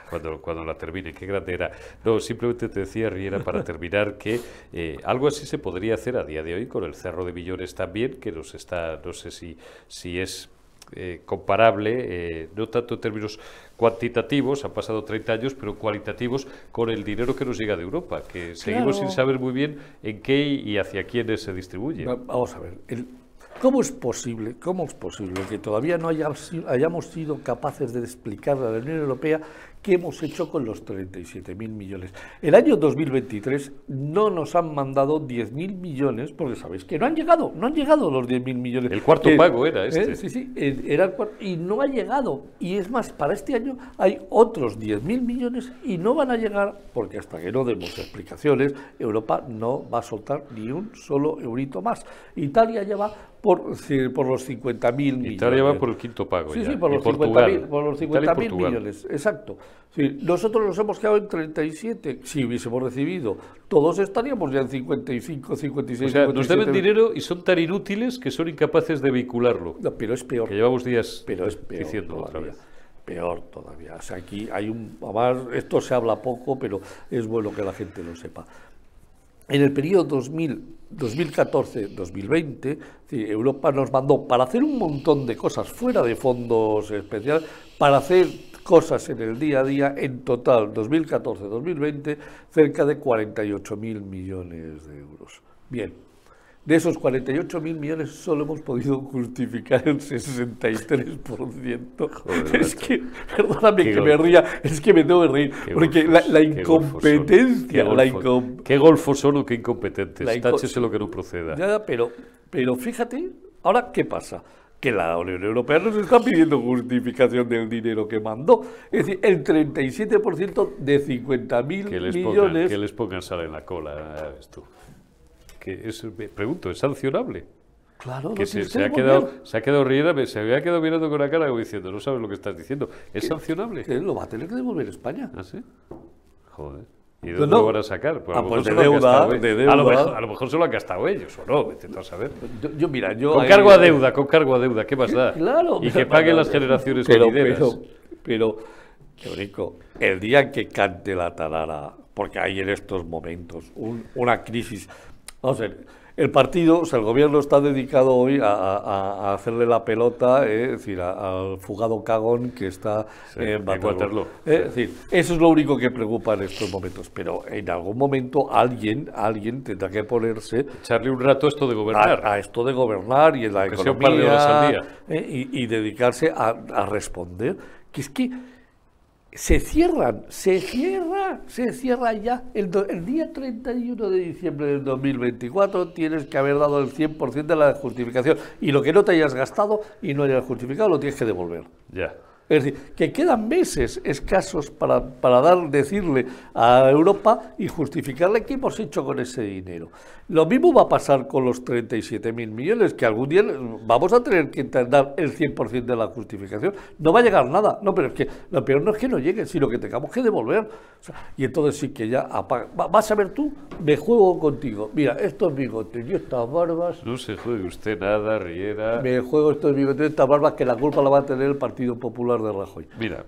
cuando, cuando la termine. Qué grande era. No, simplemente te decía, Riera, para terminar, que eh, algo así se podría hacer a día de hoy con el Cerro de Millones también, que nos está, no sé si, si es eh, comparable, eh, no tanto en términos cuantitativos, han pasado 30 años, pero cualitativos con el dinero que nos llega de Europa, que seguimos sin saber muy bien en qué y hacia quiénes se distribuye. Vamos a ver, ¿cómo es posible, cómo es posible que todavía no hayamos sido capaces de explicarle a la Unión Europea ¿Qué hemos hecho con los 37.000 millones? El año 2023 no nos han mandado 10.000 millones, porque sabéis que no han llegado, no han llegado los 10.000 millones. El cuarto eh, pago era este. Eh, sí, sí, eh, era el cuarto, y no ha llegado. Y es más, para este año hay otros 10.000 millones y no van a llegar, porque hasta que no demos explicaciones, Europa no va a soltar ni un solo eurito más. Italia ya por, por los 50.000 millones. Italia va por el quinto pago. Sí, sí, por los 50.000 millones. Exacto. Sí, nosotros nos hemos quedado en 37. Si hubiésemos recibido, todos estaríamos ya en 55, 56. O sea, nos deben dinero y son tan inútiles que son incapaces de vincularlo. No, pero es peor. Que llevamos días pero es peor diciendo otra vez. Peor todavía. O sea, aquí hay un. Además, esto se habla poco, pero es bueno que la gente lo sepa. En el periodo 2014-2020, Europa nos mandó para hacer un montón de cosas fuera de fondos especiales, para hacer cosas en el día a día, en total 2014-2020, cerca de 48.000 millones de euros. Bien, de esos 48 mil millones solo hemos podido justificar el 63%. es que, perdóname que me ría, es que me tengo que reír, porque la, incompetencia... Qué, golfos son o qué incompetentes, táchese lo que no proceda. Ya, pero, pero fíjate, ahora, ¿qué pasa? que la Unión Europea nos está pidiendo justificación del dinero que mandó. Es decir, el 37% de 50.000 millones... que les pongan sal en la cola, ves tú que es, pregunto, ¿es sancionable? Claro, que se, ha quedado, se ha quedado riendo, se había quedado mirando con la cara diciendo, no sabes lo que estás diciendo. ¿Es sancionable? Que lo va a tener que devolver España. ¿Ah, sí? Joder. ¿Y de dónde lo van a sacar? Pues a, lo pues de deuda, de deuda. A lo, mejor, a lo, mejor, se lo han gastado ellos, o no, vete a saber. Yo, mira, yo... Con cargo a deuda, con cargo a deuda, ¿qué más da? Claro. Y que paguen las generaciones pero, venideras. Pero, pero, rico, el día que cante la tarara, porque hay en estos momentos una crisis Vamos a ver, el partido, o sea, el gobierno está dedicado hoy a, hacerle la pelota, eh, es decir, al fugado cagón que está en Waterloo. Eh, es decir, eso es lo único que preocupa en estos momentos. Pero en algún momento alguien, alguien tendrá que ponerse... Echarle un rato a esto de gobernar. A, esto de gobernar y en la economía. Eh, y, y, dedicarse a, a responder. Que es que se cierran, se cierra, se cierra ya. El, el, día 31 de diciembre del 2024 tienes que haber dado el 100% de la justificación. Y lo que no te hayas gastado y no hayas justificado lo tienes que devolver. Ya. Es decir, que quedan meses escasos para, para dar, decirle a Europa y justificarle qué hemos hecho con ese dinero. Lo mismo va a pasar con los 37.000 millones, que algún día vamos a tener que dar el 100% de la justificación. No va a llegar nada, no, pero es que lo peor no es que no llegue, sino que tengamos que devolver. y entonces sí que ya apaga. Vas a ver tú, me juego contigo. Mira, estos bigotes y estas barbas. No se juegue usted nada, Riera. Me juego estos bigotes y estas barbas que la culpa la va a tener el Partido Popular hablar de Rajoy. Mira.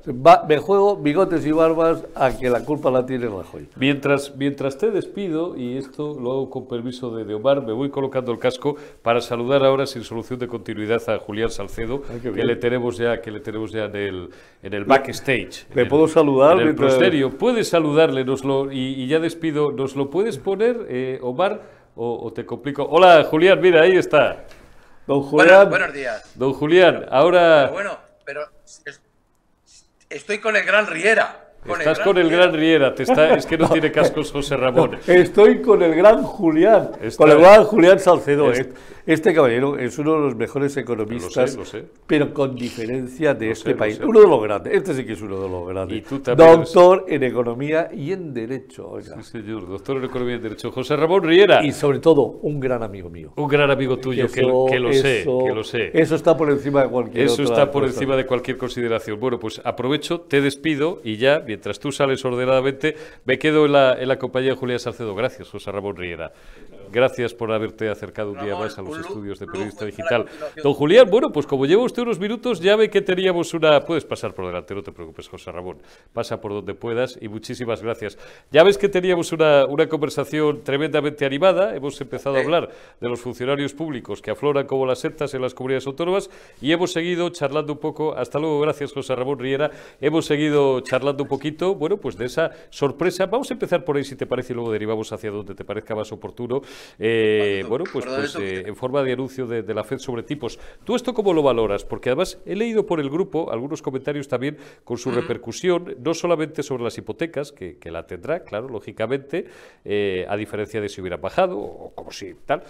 me juego bigotes y barbas a que la culpa la tiene Rajoy. Mientras, mientras te despido, y esto lo hago con permiso de, Omar, me voy colocando el casco para saludar ahora sin solución de continuidad a Julián Salcedo, que le tenemos ya, que le tenemos ya en el, en el backstage. ¿Le puedo saludar? En el mientras... Puedes saludarle, nos lo, y, ya despido. ¿Nos lo puedes poner, eh, Omar, o, te complico? Hola, Julián, mira, ahí está. Don Julián. buenos días. Don Julián, ahora. bueno, pero estoy con el gran Riera. Estás con el gran Riera, te está, es que no tiene cascos José Ramón. Estoy con el gran Julián, con el gran Julián Salcedo. Este caballero es uno de los mejores economistas, pero con diferencia de este país. Uno de los grandes, este sí que es uno de los grandes. doctor en economía y en derecho. Sí, señor, doctor en economía y en derecho. José Ramón Riera. Y sobre todo, un gran amigo mío. Un gran amigo tuyo, que, lo sé, que lo sé. Eso está por encima de cualquier Eso está por encima de cualquier consideración. Bueno, pues aprovecho, te despido y ya, mientras tú sales ordenadamente, me quedo en la, en la compañía de Julián Salcedo. Gracias, José Ramón Riera. Gracias por haberte acercado un día más a los estudios de periodista digital. Don Julián, bueno, pues como lleva usted unos minutos, ya ve que teníamos una... Puedes pasar por delante, no te preocupes, José Ramón. Pasa por donde puedas y muchísimas gracias. Ya ves que teníamos una, una conversación tremendamente animada. Hemos empezado a hablar de los funcionarios públicos que afloran como las setas en las comunidades autónomas y hemos seguido charlando un poco. Hasta luego, gracias, José Ramón Riera. Hemos seguido charlando un poquito, bueno, pues de esa sorpresa. Vamos a empezar por ahí, si te parece, y luego derivamos hacia donde te parezca más oportuno. Eh, bueno, pues, pues eh, en forma de anuncio de, la FED sobre tipos. ¿Tú esto cómo lo valoras? Porque además he leído por el grupo algunos comentarios también con su repercusión, no solamente sobre las hipotecas, que, la tendrá, claro, lógicamente, eh, a diferencia de si hubiera bajado, o como si tal,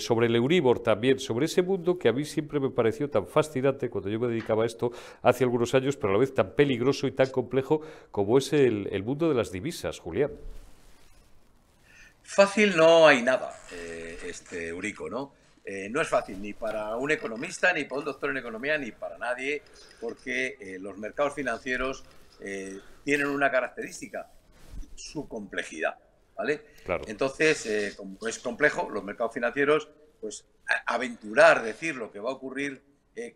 sobre el Euribor también, sobre ese mundo que a mí siempre me pareció tan fascinante cuando yo me dedicaba a esto hace algunos años, pero a la vez tan peligroso y tan complejo como es el mundo de las divisas, Julián. Fácil no hay nada, eh, este Eurico, ¿no? Eh, no es fácil ni para un economista, ni para un doctor en economía, ni para nadie, porque eh, los mercados financieros tienen una característica, su complejidad, ¿vale? Entonces, como es complejo, los mercados financieros, pues aventurar, decir lo que va a ocurrir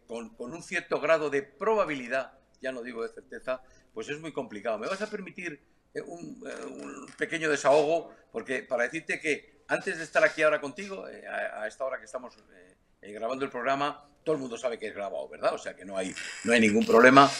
con, con un cierto grado de probabilidad, ya no digo de certeza, pues es muy complicado. ¿Me vas a permitir eh, eh, un, pequeño desahogo, porque para decirte que antes de estar aquí ahora contigo, eh, a, esta hora que estamos grabando el programa, todo el mundo sabe que es grabado, ¿verdad? O sea que no hay, no hay ningún problema.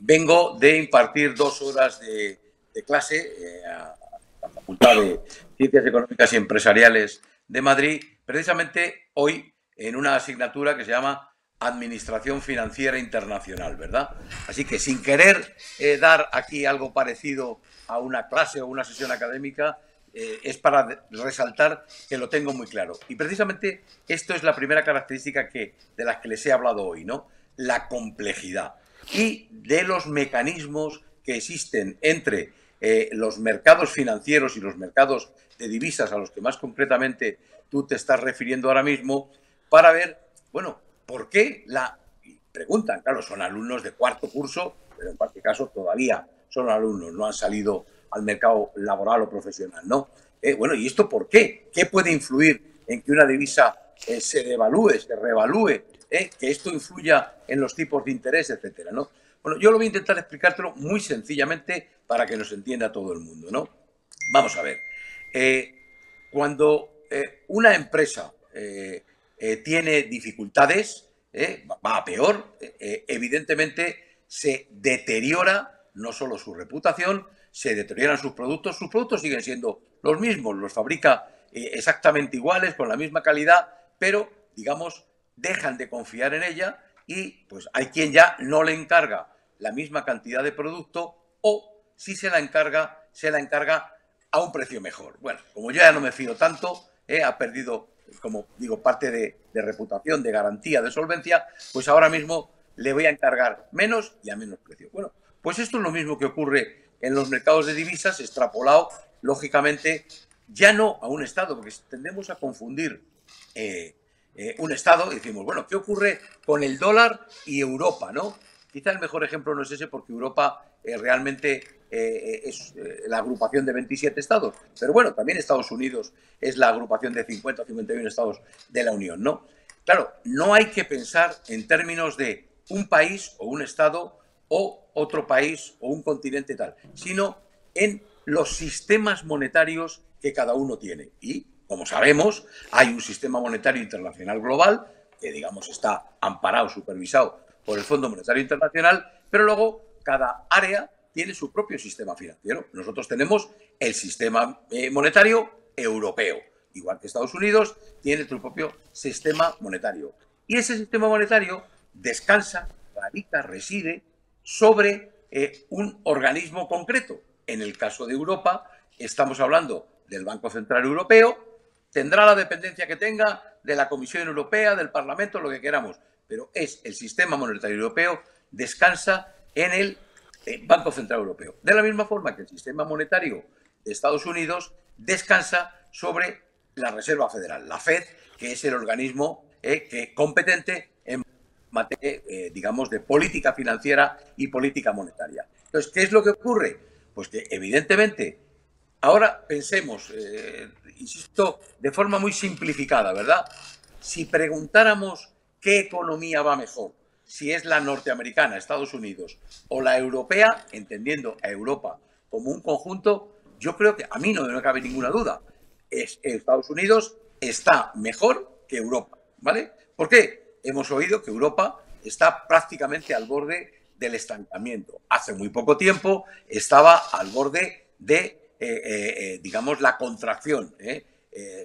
vengo de impartir dos horas de, clase a la Facultad de Ciencias Económicas y Empresariales de Madrid, precisamente hoy en una asignatura que se llama Administración Financiera Internacional, ¿verdad? Así que sin querer eh, dar aquí algo parecido a una clase o una sesión académica, eh, es para resaltar que lo tengo muy claro. Y precisamente esto es la primera característica que, de las que les he hablado hoy, ¿no? La complejidad y de los mecanismos que existen entre eh, los mercados financieros y los mercados de divisas a los que más concretamente tú te estás refiriendo ahora mismo, para ver, bueno, ¿Por qué la preguntan? Claro, son alumnos de cuarto curso, pero en cualquier caso todavía son alumnos, no han salido al mercado laboral o profesional, ¿no? Eh, bueno, ¿y esto por qué? ¿Qué puede influir en que una divisa eh, se devalúe, se revalúe, eh, que esto influya en los tipos de interés, etcétera, ¿no? Bueno, yo lo voy a intentar explicártelo muy sencillamente para que nos entienda todo el mundo, ¿no? Vamos a ver. cuando una empresa eh, tiene dificultades, eh, va a peor, eh, evidentemente se deteriora no solo su reputación, se deterioran sus productos, sus productos siguen siendo los mismos, los fabrica exactamente iguales, con la misma calidad, pero, digamos, dejan de confiar en ella y pues hay quien ya no le encarga la misma cantidad de producto o si se la encarga, se la encarga a un precio mejor. Bueno, como yo ya no me fío tanto, ha perdido como digo, parte de, reputación, de garantía, de solvencia, pues ahora mismo le voy a encargar menos y a menos precio. Bueno, pues esto es lo mismo que ocurre en los mercados de divisas, extrapolado, lógicamente, ya no a un Estado, porque tendemos a confundir eh, eh, un Estado y decimos, bueno, ¿qué ocurre con el dólar y Europa? ¿no? Quizá el mejor ejemplo no es ese, porque Europa eh, realmente eh, es eh, la agrupación de 27 estados, pero bueno, también Estados Unidos es la agrupación de 50 o 51 estados de la Unión, ¿no? Claro, no hay que pensar en términos de un país o un Estado o otro país o un continente tal, sino en los sistemas monetarios que cada uno tiene. Y, como sabemos, hay un sistema monetario internacional global que, digamos, está amparado, supervisado por el Fondo Monetario Internacional, pero luego cada área tiene su propio sistema financiero. Nosotros tenemos el sistema eh, monetario europeo, igual que Estados Unidos tiene su propio sistema monetario. Y ese sistema monetario descansa, radica, reside sobre eh, un organismo concreto. En el caso de Europa, estamos hablando del Banco Central Europeo, tendrá la dependencia que tenga de la Comisión Europea, del Parlamento, lo que queramos, pero es el sistema monetario europeo, descansa en el Banco Central Europeo. De la misma forma que el sistema monetario de Estados Unidos descansa sobre la Reserva Federal, la Fed, que es el organismo eh, que, competente en materia, eh, digamos, de política financiera y política monetaria. Entonces, ¿qué es lo que ocurre? Pues que, evidentemente, ahora pensemos, insisto, de forma muy simplificada, ¿verdad? Si preguntáramos qué economía va mejor, si es la norteamericana, Estados Unidos, o la europea, entendiendo a Europa como un conjunto, yo creo que a mí no me cabe ninguna duda. Es, Estados Unidos está mejor que Europa, ¿vale? ¿Por qué? Hemos oído que Europa está prácticamente al borde del estancamiento. Hace muy poco tiempo estaba al borde de, eh, eh, eh, digamos, la contracción,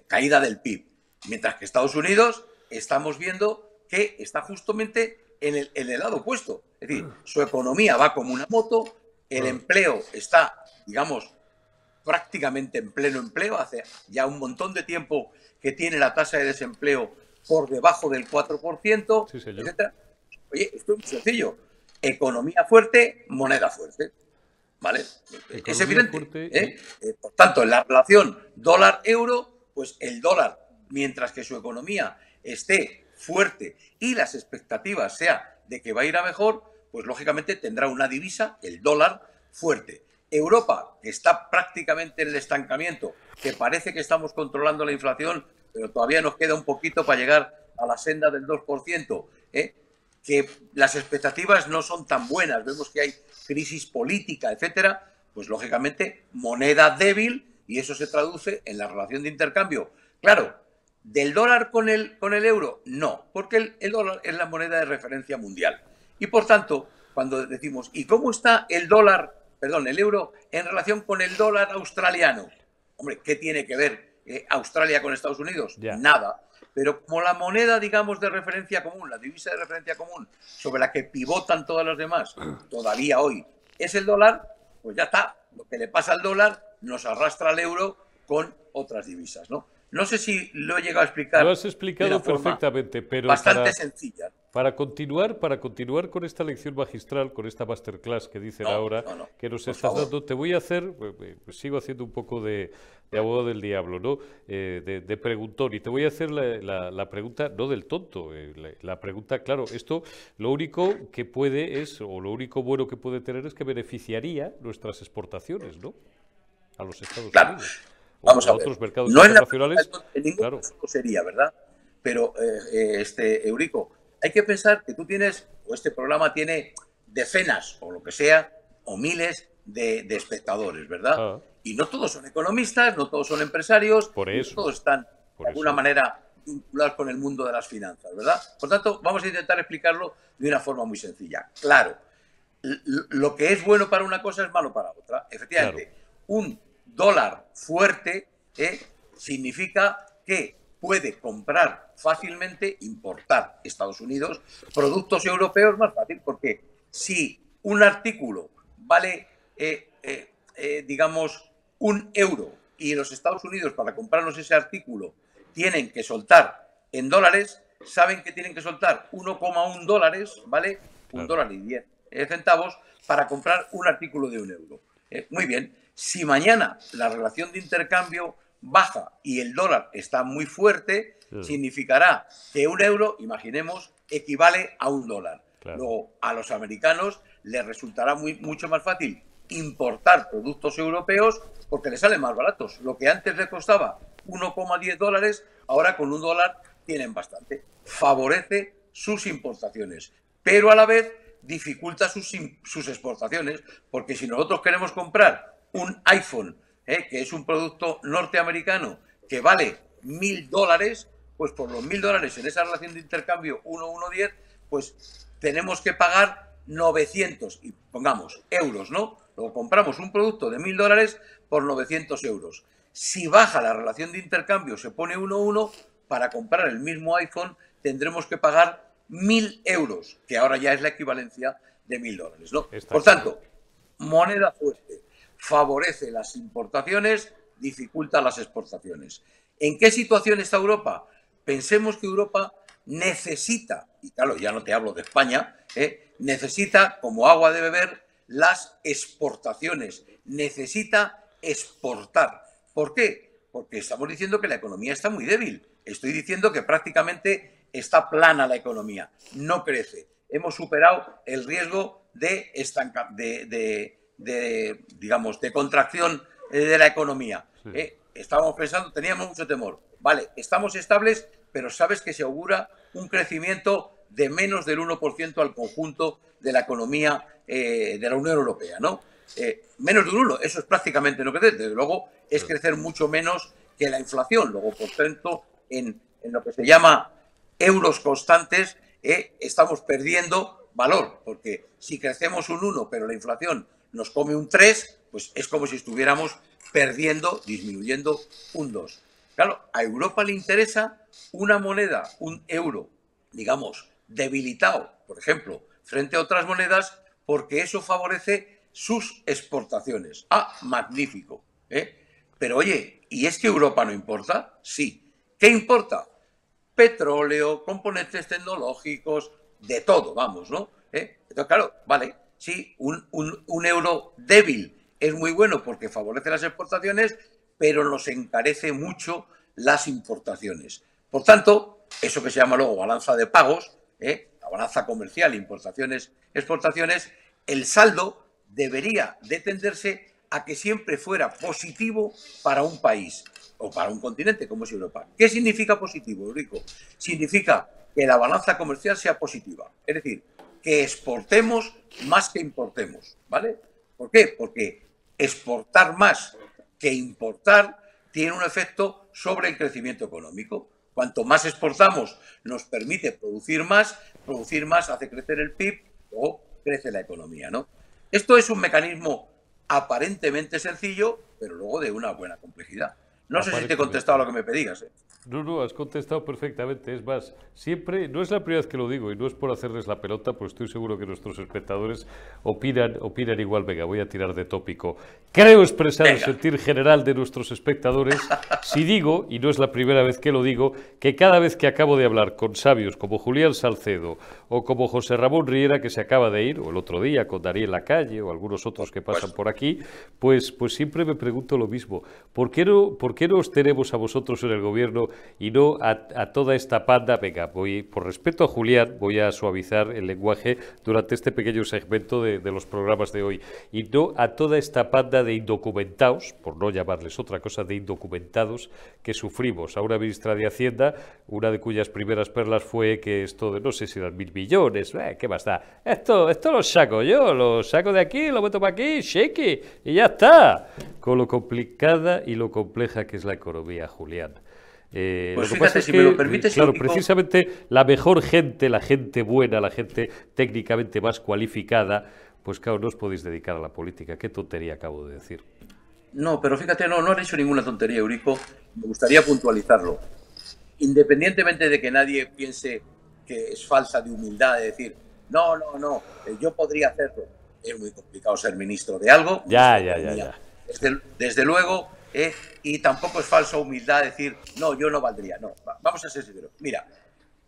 caída del PIB. Mientras que Estados Unidos estamos viendo que está justamente en el, lado opuesto. Es decir, su economía va como una moto, el empleo está, digamos, prácticamente en pleno empleo, hace ya un montón de tiempo que tiene la tasa de desempleo por debajo del 4%, sí, etc. Oye, esto es muy sencillo. Economía fuerte, moneda fuerte. ¿Vale? es evidente. ¿eh? Eh, por tanto, en la relación dólar-euro, pues el dólar, mientras que su economía esté fuerte y las expectativas sea de que va a ir a mejor, pues lógicamente tendrá una divisa, el dólar, fuerte. Europa, está prácticamente en el estancamiento, que parece que estamos controlando la inflación, pero todavía nos queda un poquito para llegar a la senda del 2%, ¿eh? que las expectativas no son tan buenas, vemos que hay crisis política, etcétera, pues lógicamente moneda débil y eso se traduce en la relación de intercambio. Claro, ¿Del dólar con el, con el euro? No, porque el, dólar es la moneda de referencia mundial. Y por tanto, cuando decimos, ¿y cómo está el dólar, perdón, el euro en relación con el dólar australiano? Hombre, ¿qué tiene que ver eh, Australia con Estados Unidos? Nada. Pero como la moneda, digamos, de referencia común, la divisa de referencia común, sobre la que pivotan todas las demás, todavía hoy, es el dólar, pues ya está. Lo que le pasa al dólar nos arrastra al euro con otras divisas, ¿no? No sé si lo he llegado a explicar. Lo has explicado perfectamente, pero bastante sencilla. Para continuar, para continuar con esta lección magistral, con esta masterclass que dicen ahora, que nos estás dando, te voy a hacer, eh, eh, pues sigo haciendo un poco de, abogado del diablo, ¿no? Eh, de, preguntón. Y te voy a hacer la, pregunta, no del tonto, la, pregunta, claro, esto lo único que puede es, o lo único bueno que puede tener es que beneficiaría nuestras exportaciones, ¿no? A los Estados Unidos. Vamos a, ver. otros mercados no internacionales. En, ningún claro. sería, ¿verdad? Pero, eh, eh, este, Eurico, hay que pensar que tú tienes, o este programa tiene decenas, o lo que sea, o miles de, espectadores, ¿verdad? Ah. Y no todos son economistas, no todos son empresarios, Por eso. todos están de alguna manera vinculados con el mundo de las finanzas, ¿verdad? Por tanto, vamos a intentar explicarlo de una forma muy sencilla. Claro, lo que es bueno para una cosa es malo para otra. Efectivamente, un dólar fuerte ¿eh? significa que puede comprar fácilmente, importar Estados Unidos productos europeos más fácil, porque si un artículo vale, eh, eh, digamos, un euro y los Estados Unidos para comprarnos ese artículo tienen que soltar en dólares, saben que tienen que soltar 1,1 dólares, ¿vale? Un dólar y 10 centavos para comprar un artículo de un euro. Muy bien, si mañana la relación de intercambio baja y el dólar está muy fuerte, significará que un euro, imaginemos, equivale a un dólar. Luego, a los americanos les resultará muy, mucho más fácil importar productos europeos porque les salen más baratos. Lo que antes les costaba 1,10 dólares, ahora con un dólar tienen bastante. Favorece sus importaciones. pero a la vez dificulta sus, sus exportaciones, porque si nosotros queremos comprar un iPhone, ¿eh? que es un producto norteamericano que vale mil dólares, pues por los mil dólares en esa relación de intercambio 1-1-10, pues tenemos que pagar 900, y pongamos, euros, ¿no? Luego compramos un producto de mil dólares por 900 euros. Si baja la relación de intercambio, se pone 1-1, para comprar el mismo iPhone tendremos que pagar mil euros, que ahora ya es la equivalencia de mil dólares. ¿no? Por tanto, moneda fuerte favorece las importaciones, dificulta las exportaciones. ¿En qué situación está Europa? Pensemos que Europa necesita, y claro, ya no te hablo de España, ¿eh? necesita como agua de beber las exportaciones, necesita exportar. ¿Por qué? Porque estamos diciendo que la economía está muy débil. Estoy diciendo que prácticamente está plana la economía, no crece. Hemos superado el riesgo de, de, digamos, de contracción eh, de la economía. Eh, estábamos pensando, teníamos mucho temor. Vale, estamos estables, pero sabes que se augura un crecimiento de menos del 1% al conjunto de la economía eh, de la Unión Europea, ¿no? menos del 1, eso es prácticamente no crecer. Desde luego, es crecer mucho menos que la inflación. Luego, por tanto, en, lo que se llama euros constantes, eh, estamos perdiendo valor, porque si crecemos un 1, pero la inflación nos come un 3, pues es como si estuviéramos perdiendo, disminuyendo un 2. Claro, a Europa le interesa una moneda, un euro, digamos, debilitado, por ejemplo, frente a otras monedas, porque eso favorece sus exportaciones. Ah, magnífico. ¿eh? Pero oye, ¿y es que Europa no importa? Sí, ¿Qué importa? Petróleo, componentes tecnológicos, de todo, vamos, ¿no? ¿Eh? Entonces, claro, vale, sí, un, euro débil es muy bueno porque favorece las exportaciones, pero nos encarece mucho las importaciones. Por tanto, eso que se llama luego balanza de pagos, ¿eh? la balanza comercial, importaciones, exportaciones, el saldo debería de tenderse a que siempre fuera positivo para un país o para un continente como es Europa. ¿Qué significa positivo, Eurico? Significa que la balanza comercial sea positiva, es decir, que exportemos más que importemos, ¿vale? ¿Por qué? Porque exportar más que importar tiene un efecto sobre el crecimiento económico. Cuanto más exportamos nos permite producir más, producir más hace crecer el PIB o crece la economía, ¿no? Esto es un mecanismo aparentemente sencillo, pero luego de una buena complejidad. No sé si te he contestado lo que me pedías. ¿eh? No, no, has contestado perfectamente. Es más, siempre, no es la primera vez que lo digo y no es por hacerles la pelota, pues estoy seguro que nuestros espectadores opinan, opinan igual. Venga, voy a tirar de tópico. Creo expresar el sentir general de nuestros espectadores si digo, y no es la primera vez que lo digo, que cada vez que acabo de hablar con sabios como Julián Salcedo o como José Ramón Riera, que se acaba de ir, o el otro día con Darío Calle o algunos otros que pasan por aquí, pues, pues siempre me pregunto lo mismo. ¿Por qué no, por qué no os tenemos a vosotros en el gobierno? Y no a, toda esta panda. Venga, voy, por respeto a Julián, voy a suavizar el lenguaje durante este pequeño segmento de, los programas de hoy, y no a toda esta panda de indocumentados, por no llamarles otra cosa, de indocumentados que sufrimos. A una ministra de Hacienda, una de cuyas primeras perlas fue que esto de no sé si eran mil millones, eh, ¿qué más da? Esto, esto lo saco yo, lo saco de aquí, lo meto para aquí, shake y ya está. Con lo complicada y lo compleja que es la economía, Julián. Eh, pues fíjate, si me lo permites... Claro, precisamente la mejor gente, la gente buena, la gente técnicamente más cualificada, pues claro, no os podéis dedicar a la política. Qué tontería acabo de decir. No, pero fíjate, no, no has dicho ninguna tontería, Eurico. Me gustaría puntualizarlo. Independientemente de que nadie piense que es falsa de humildad de decir, no, no, no, eh, yo podría hacerlo. Es muy complicado ser ministro de algo. Ya, ya, ya, ya. desde luego, ¿eh? y tampoco es falsa humildad decir, no, yo no valdría. No, vamos a ser sinceros. Mira,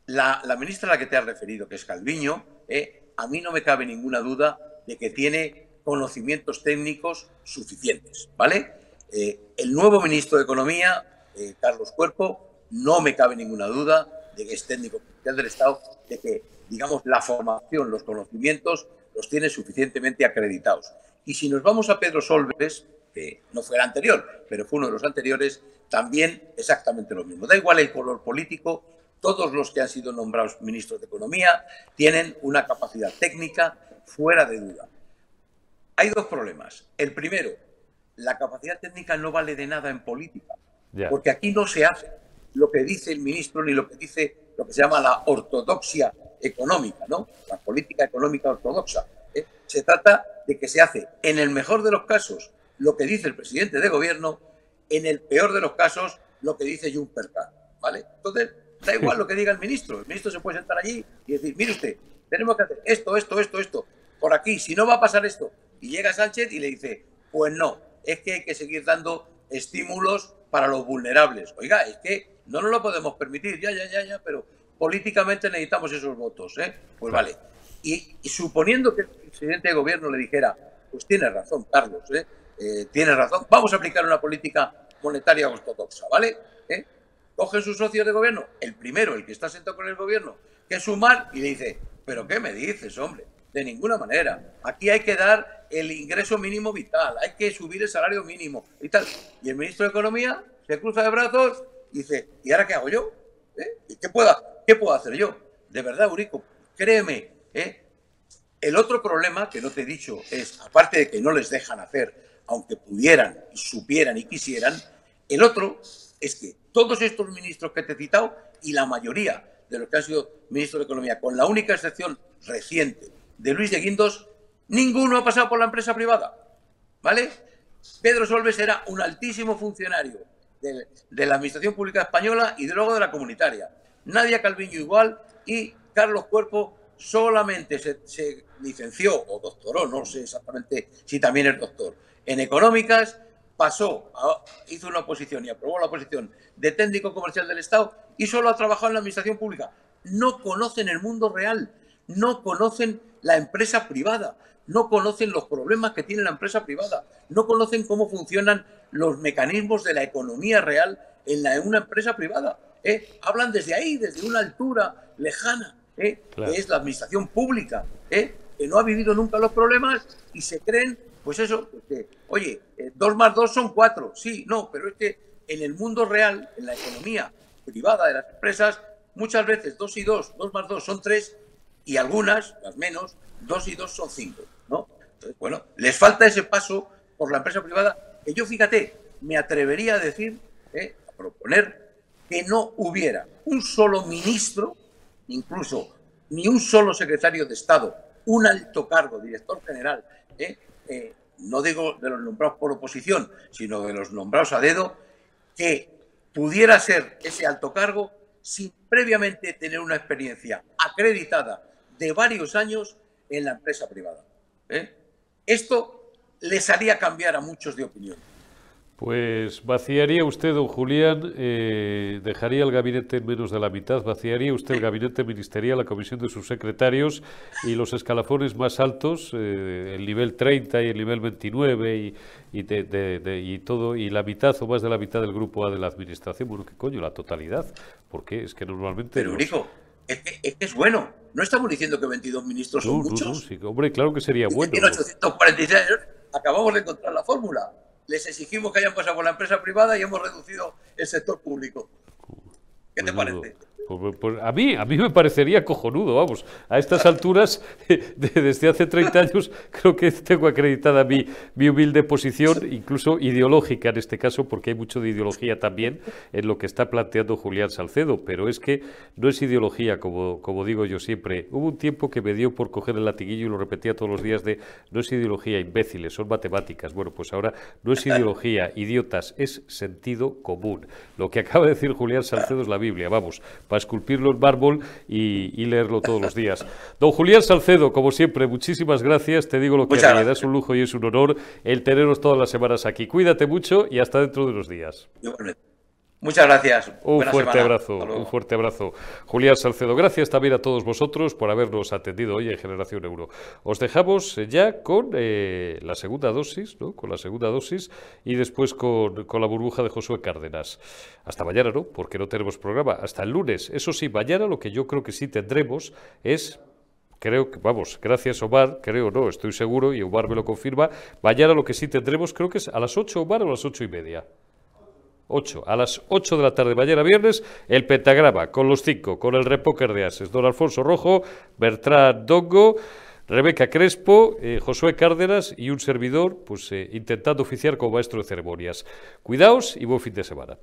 la, ministra a la que te has referido, que es Calviño, ¿eh? a mí no me cabe ninguna duda de que tiene conocimientos técnicos suficientes, ¿vale? Eh, el nuevo ministro de Economía, Carlos Cuerpo, no me cabe ninguna duda de que es técnico del Estado, de que, digamos, la formación, los conocimientos los tiene suficientemente acreditados. Y si nos vamos a Pedro Solves, no fue el anterior, pero fue uno de los anteriores, también exactamente lo mismo. Da igual el color político, todos los que han sido nombrados ministros de Economía tienen una capacidad técnica fuera de duda. Hay dos problemas. El primero, la capacidad técnica no vale de nada en política, porque aquí no se hace lo que dice el ministro ni lo que dice lo que se llama la ortodoxia económica, ¿no? La política económica ortodoxa. ¿eh? Se trata de que se hace, en el mejor de los casos, lo que dice el presidente de gobierno, en el peor de los casos, lo que dice Juncker ¿vale? Entonces, da igual lo que diga el ministro. El ministro se puede sentar allí y decir, mire usted, tenemos que hacer esto, esto, esto, esto, por aquí, si no va a pasar esto. Y llega Sánchez y le dice, pues no, es que hay que seguir dando estímulos para los vulnerables. Oiga, es que no nos lo podemos permitir, ya, ya, ya, ya, pero políticamente necesitamos esos votos, ¿eh? Pues vale. Y, suponiendo que el presidente de gobierno le dijera, pues tiene razón, Carlos, ¿eh? Eh tiene razón, vamos a aplicar una política monetaria ortodoxa, ¿vale? ¿Eh? Coge sus socios de gobierno, el primero, el que está sentado con el gobierno, que es sumar, y le dice, ¿pero qué me dices, hombre? De ninguna manera. Aquí hay que dar el ingreso mínimo vital, hay que subir el salario mínimo y tal. Y el ministro de Economía se cruza de brazos y dice, ¿y ahora qué hago yo? ¿Eh? ¿Qué, puedo, ¿Qué puedo hacer yo? De verdad, Urico, créeme. ¿eh? El otro problema que no te he dicho es, aparte de que no les dejan hacer, aunque pudieran, supieran y quisieran, el otro es que todos estos ministros que te he citado y la mayoría de los que han sido ministros de Economía, con la única excepción reciente de Luis de Guindos, ninguno ha pasado por la empresa privada. ¿Vale? Pedro Solves era un altísimo funcionario de, la Administración Pública Española y de luego de la comunitaria. Nadia Calviño igual y Carlos Cuerpo solamente se, licenció o doctoró, no sé exactamente si también es doctor, en económicas, pasó, hizo una oposición y aprobó la oposición de técnico comercial del Estado y solo ha trabajado en la administración pública. No conocen el mundo real, no conocen la empresa privada, no conocen los problemas que tiene la empresa privada, no conocen cómo funcionan los mecanismos de la economía real en, la, una empresa privada. ¿eh? Hablan desde ahí, desde una altura lejana, ¿eh? que es la administración pública, ¿eh? que no ha vivido nunca los problemas y se creen, pues eso, que, oye, dos más dos son cuatro, sí, no, pero es que en el mundo real, en la economía privada de las empresas, muchas veces dos y dos, dos más dos son tres y algunas, las menos, dos y dos son cinco, ¿no? Entonces, bueno, les falta ese paso por la empresa privada que yo, fíjate, me atrevería a decir, ¿eh? a proponer que no hubiera un solo ministro, incluso ni un solo secretario de Estado, un alto cargo, director general, ¿eh? Eh, no digo de los nombrados por oposición, sino de los nombrados a dedo, que pudiera ser ese alto cargo sin previamente tener una experiencia acreditada de varios años en la empresa privada. Esto les haría cambiar a muchos de opinión. Pues vaciaría usted, don Julián, eh, dejaría el gabinete en menos de la mitad, vaciaría usted el gabinete ministerial, la comisión de sus secretarios y los escalafones más altos, eh, el nivel 30 y el nivel 29 y, y, todo, y la mitad o más de la mitad del grupo A de la administración. Bueno, ¿qué coño? La totalidad. Porque es que normalmente... Pero, hijo, es que, es bueno. No estamos diciendo que 22 ministros son muchos. No, sí, hombre, claro que sería bueno. En 846 acabamos de encontrar la fórmula. Les exigimos que hayan pasado por la empresa privada y hemos reducido el sector público. ¿Qué te parece? Pues, pues, pues, a, mí, a mí me parecería cojonudo, vamos. A estas alturas, desde hace 30 años, creo que tengo acreditada mi, mi, humilde posición, incluso ideológica en este caso, porque hay mucho de ideología también en lo que está planteando Julián Salcedo, pero es que no es ideología, como, como digo yo siempre. Hubo un tiempo que me dio por coger el latiguillo y lo repetía todos los días de no es ideología, imbéciles, son matemáticas. Bueno, pues ahora no es ideología, idiotas, es sentido común. Lo que acaba de decir Julián Salcedo es la Biblia, vamos esculpirlo en mármol y, leerlo todos los días. Don Julián Salcedo, como siempre, muchísimas gracias. Te digo lo que me es un lujo y es un honor el teneros todas las semanas aquí. Cuídate mucho y hasta dentro de unos días. Muchas gracias. Un fuerte abrazo, un fuerte abrazo. Julián Salcedo, gracias también a todos vosotros por habernos atendido hoy en Generación Euro. Os dejamos ya con eh, la segunda dosis, ¿no? Con la segunda dosis y después con, con, la burbuja de Josué Cárdenas. Hasta mañana, ¿no? Porque no tenemos programa. Hasta el lunes. Eso sí, mañana lo que yo creo que sí tendremos es creo que, vamos, gracias Omar, creo no, estoy seguro, y Omar me lo confirma, mañana lo que sí tendremos creo que es a las 8 Omar o a las ocho y media. 8. A las 8 de la tarde mañana viernes, el pentagrama con los cinco, con el repóker de ases. Don Alfonso Rojo, Bertrand Dongo, Rebeca Crespo, eh, Josué Cárdenas y un servidor, pues eh, intentando oficiar como maestro de ceremonias. Cuidaos y buen fin de semana.